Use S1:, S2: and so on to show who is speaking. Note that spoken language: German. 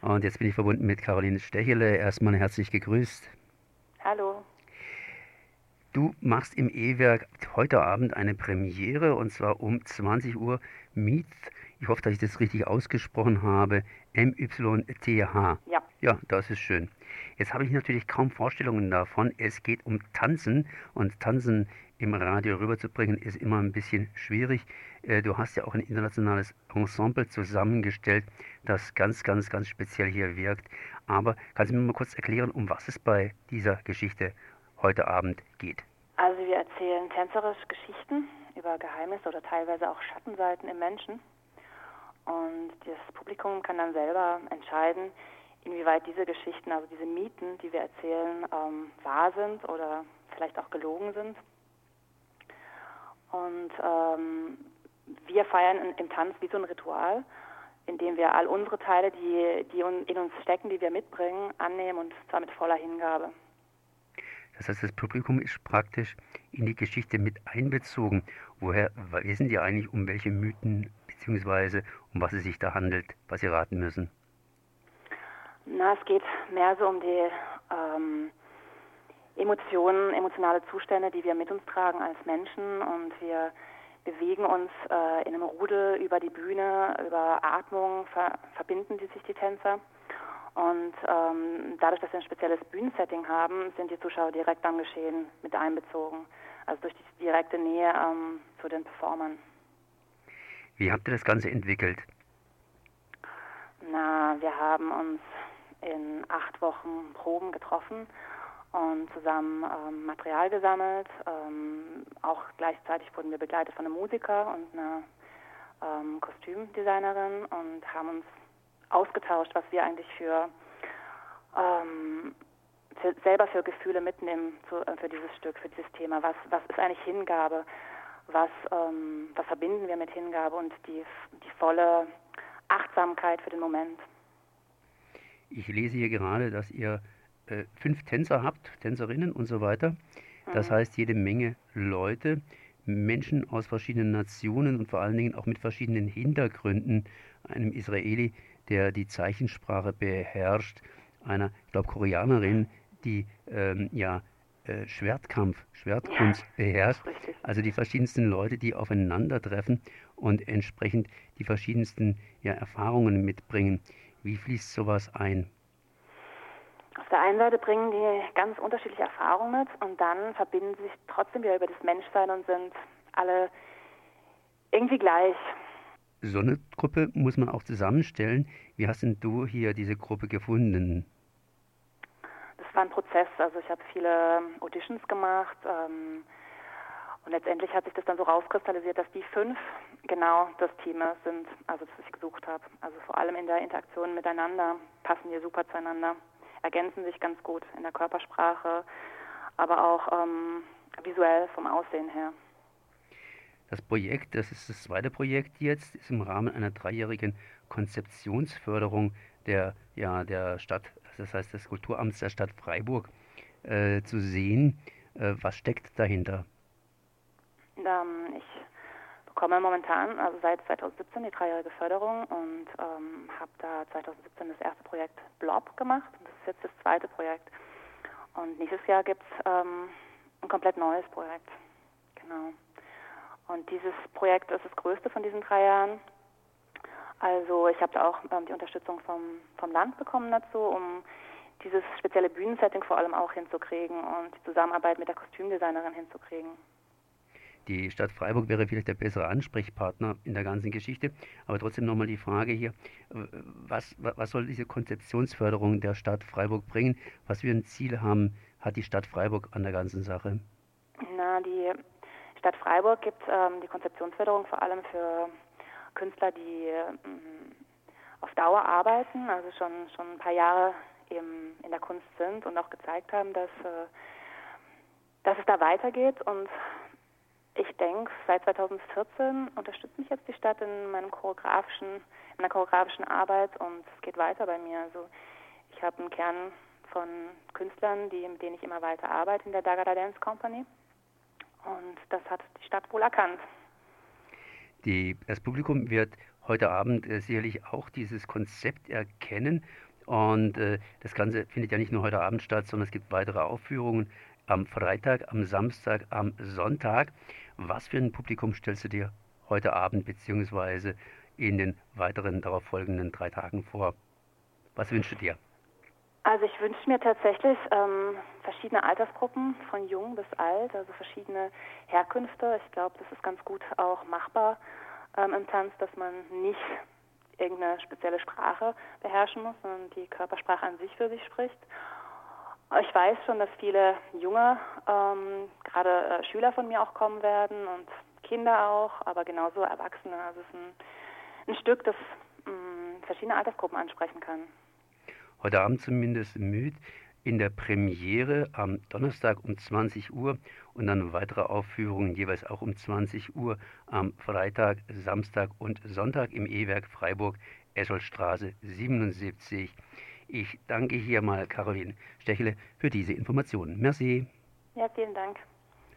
S1: Und jetzt bin ich verbunden mit Caroline Stechele. Erstmal herzlich gegrüßt.
S2: Hallo.
S1: Du machst im E-Werk heute Abend eine Premiere und zwar um 20 Uhr Meet. Ich hoffe, dass ich das richtig ausgesprochen habe. M-Y-T-H.
S2: Ja.
S1: Ja, das ist schön. Jetzt habe ich natürlich kaum Vorstellungen davon. Es geht um Tanzen und Tanzen im Radio rüberzubringen ist immer ein bisschen schwierig. Äh, du hast ja auch ein internationales Ensemble zusammengestellt, das ganz, ganz, ganz speziell hier wirkt. Aber kannst du mir mal kurz erklären, um was es bei dieser Geschichte heute Abend geht?
S2: Also wir erzählen tänzerisch Geschichten über Geheimnisse oder teilweise auch Schattenseiten im Menschen. Und das Publikum kann dann selber entscheiden, inwieweit diese Geschichten, also diese Mythen, die wir erzählen, ähm, wahr sind oder vielleicht auch gelogen sind. Und ähm, wir feiern im Tanz wie so ein Ritual, in dem wir all unsere Teile, die, die in uns stecken, die wir mitbringen, annehmen und zwar mit voller Hingabe.
S1: Das heißt, das Publikum ist praktisch in die Geschichte mit einbezogen. Woher wissen die eigentlich, um welche Mythen bzw. um was es sich da handelt, was sie raten müssen?
S2: Na, es geht mehr so um die ähm, Emotionen, emotionale Zustände, die wir mit uns tragen als Menschen und wir bewegen uns äh, in einem Rudel über die Bühne, über Atmung ver verbinden die sich die Tänzer. Und ähm, dadurch, dass wir ein spezielles Bühnensetting haben, sind die Zuschauer direkt am Geschehen mit einbezogen. Also durch die direkte Nähe ähm, zu den Performern.
S1: Wie habt ihr das Ganze entwickelt?
S2: Na, wir haben uns in acht Wochen Proben getroffen und zusammen ähm, Material gesammelt. Ähm, auch gleichzeitig wurden wir begleitet von einem Musiker und einer ähm, Kostümdesignerin und haben uns ausgetauscht, was wir eigentlich für, ähm, für selber für Gefühle mitnehmen zu, äh, für dieses Stück, für dieses Thema. Was, was ist eigentlich Hingabe? Was, ähm, was verbinden wir mit Hingabe und die, die volle Achtsamkeit für den Moment?
S1: Ich lese hier gerade, dass ihr äh, fünf Tänzer habt, Tänzerinnen und so weiter. Das mhm. heißt, jede Menge Leute, Menschen aus verschiedenen Nationen und vor allen Dingen auch mit verschiedenen Hintergründen. Einem Israeli, der die Zeichensprache beherrscht, einer, ich glaube, Koreanerin, die ähm, ja äh, Schwertkampf, Schwertkunst ja, beherrscht. Also die verschiedensten Leute, die aufeinandertreffen und entsprechend die verschiedensten ja, Erfahrungen mitbringen. Wie fließt sowas ein?
S2: Auf der einen Seite bringen die ganz unterschiedliche Erfahrungen mit und dann verbinden sie sich trotzdem wieder über das Menschsein und sind alle irgendwie gleich.
S1: So eine Gruppe muss man auch zusammenstellen. Wie hast denn du hier diese Gruppe gefunden?
S2: Das war ein Prozess. Also ich habe viele Auditions gemacht ähm, und letztendlich hat sich das dann so rauskristallisiert, dass die fünf genau das Team sind, also das ich gesucht habe. Also vor allem in der Interaktion miteinander passen wir super zueinander ergänzen sich ganz gut in der Körpersprache, aber auch ähm, visuell vom Aussehen her.
S1: Das Projekt, das ist das zweite Projekt jetzt, ist im Rahmen einer dreijährigen Konzeptionsförderung der, ja, der Stadt, das heißt des Kulturamts der Stadt Freiburg, äh, zu sehen. Äh, was steckt dahinter?
S2: Ähm, ich bekomme momentan, also seit 2017, die dreijährige Förderung und ähm, habe da 2017 das erste Projekt Blob gemacht und das ist jetzt das zweite Projekt. Und nächstes Jahr gibt es ähm, ein komplett neues Projekt. Genau. Und dieses Projekt ist das größte von diesen drei Jahren. Also ich habe da auch ähm, die Unterstützung vom, vom Land bekommen dazu, um dieses spezielle Bühnensetting vor allem auch hinzukriegen und die Zusammenarbeit mit der Kostümdesignerin hinzukriegen.
S1: Die Stadt Freiburg wäre vielleicht der bessere Ansprechpartner in der ganzen Geschichte. Aber trotzdem nochmal die Frage hier, was, was soll diese Konzeptionsförderung der Stadt Freiburg bringen? Was für ein Ziel haben, hat die Stadt Freiburg an der ganzen Sache?
S2: Na, die Stadt Freiburg gibt ähm, die Konzeptionsförderung vor allem für Künstler, die ähm, auf Dauer arbeiten, also schon, schon ein paar Jahre eben in der Kunst sind und auch gezeigt haben, dass, äh, dass es da weitergeht und ich denke, seit 2014 unterstützt mich jetzt die Stadt in meinem choreografischen, in meiner choreografischen Arbeit und es geht weiter bei mir. Also ich habe einen Kern von Künstlern, die, mit denen ich immer weiter arbeite in der Dagada Dance Company. Und das hat die Stadt wohl erkannt.
S1: Die, das Publikum wird heute Abend äh, sicherlich auch dieses Konzept erkennen Und äh, das Ganze findet ja nicht nur heute Abend statt, sondern es gibt weitere Aufführungen am Freitag, am Samstag, am Sonntag. Was für ein Publikum stellst du dir heute Abend bzw. in den weiteren darauf folgenden drei Tagen vor? Was wünschst du dir?
S2: Also ich wünsche mir tatsächlich ähm, verschiedene Altersgruppen, von jung bis alt, also verschiedene Herkünfte. Ich glaube, das ist ganz gut auch machbar ähm, im Tanz, dass man nicht irgendeine spezielle Sprache beherrschen muss, sondern die Körpersprache an sich für sich spricht. Ich weiß schon, dass viele junge, ähm, gerade äh, Schüler von mir auch kommen werden und Kinder auch, aber genauso Erwachsene. Also es ist ein, ein Stück, das mh, mm, verschiedene Altersgruppen ansprechen kann
S1: heute Abend zumindest müde, in der Premiere am Donnerstag um 20 Uhr und dann weitere Aufführungen jeweils auch um 20 Uhr am Freitag, Samstag und Sonntag im E-Werk Freiburg, Escholstraße 77. Ich danke hier mal Caroline Stechele für diese Informationen. Merci.
S2: Ja, vielen Dank.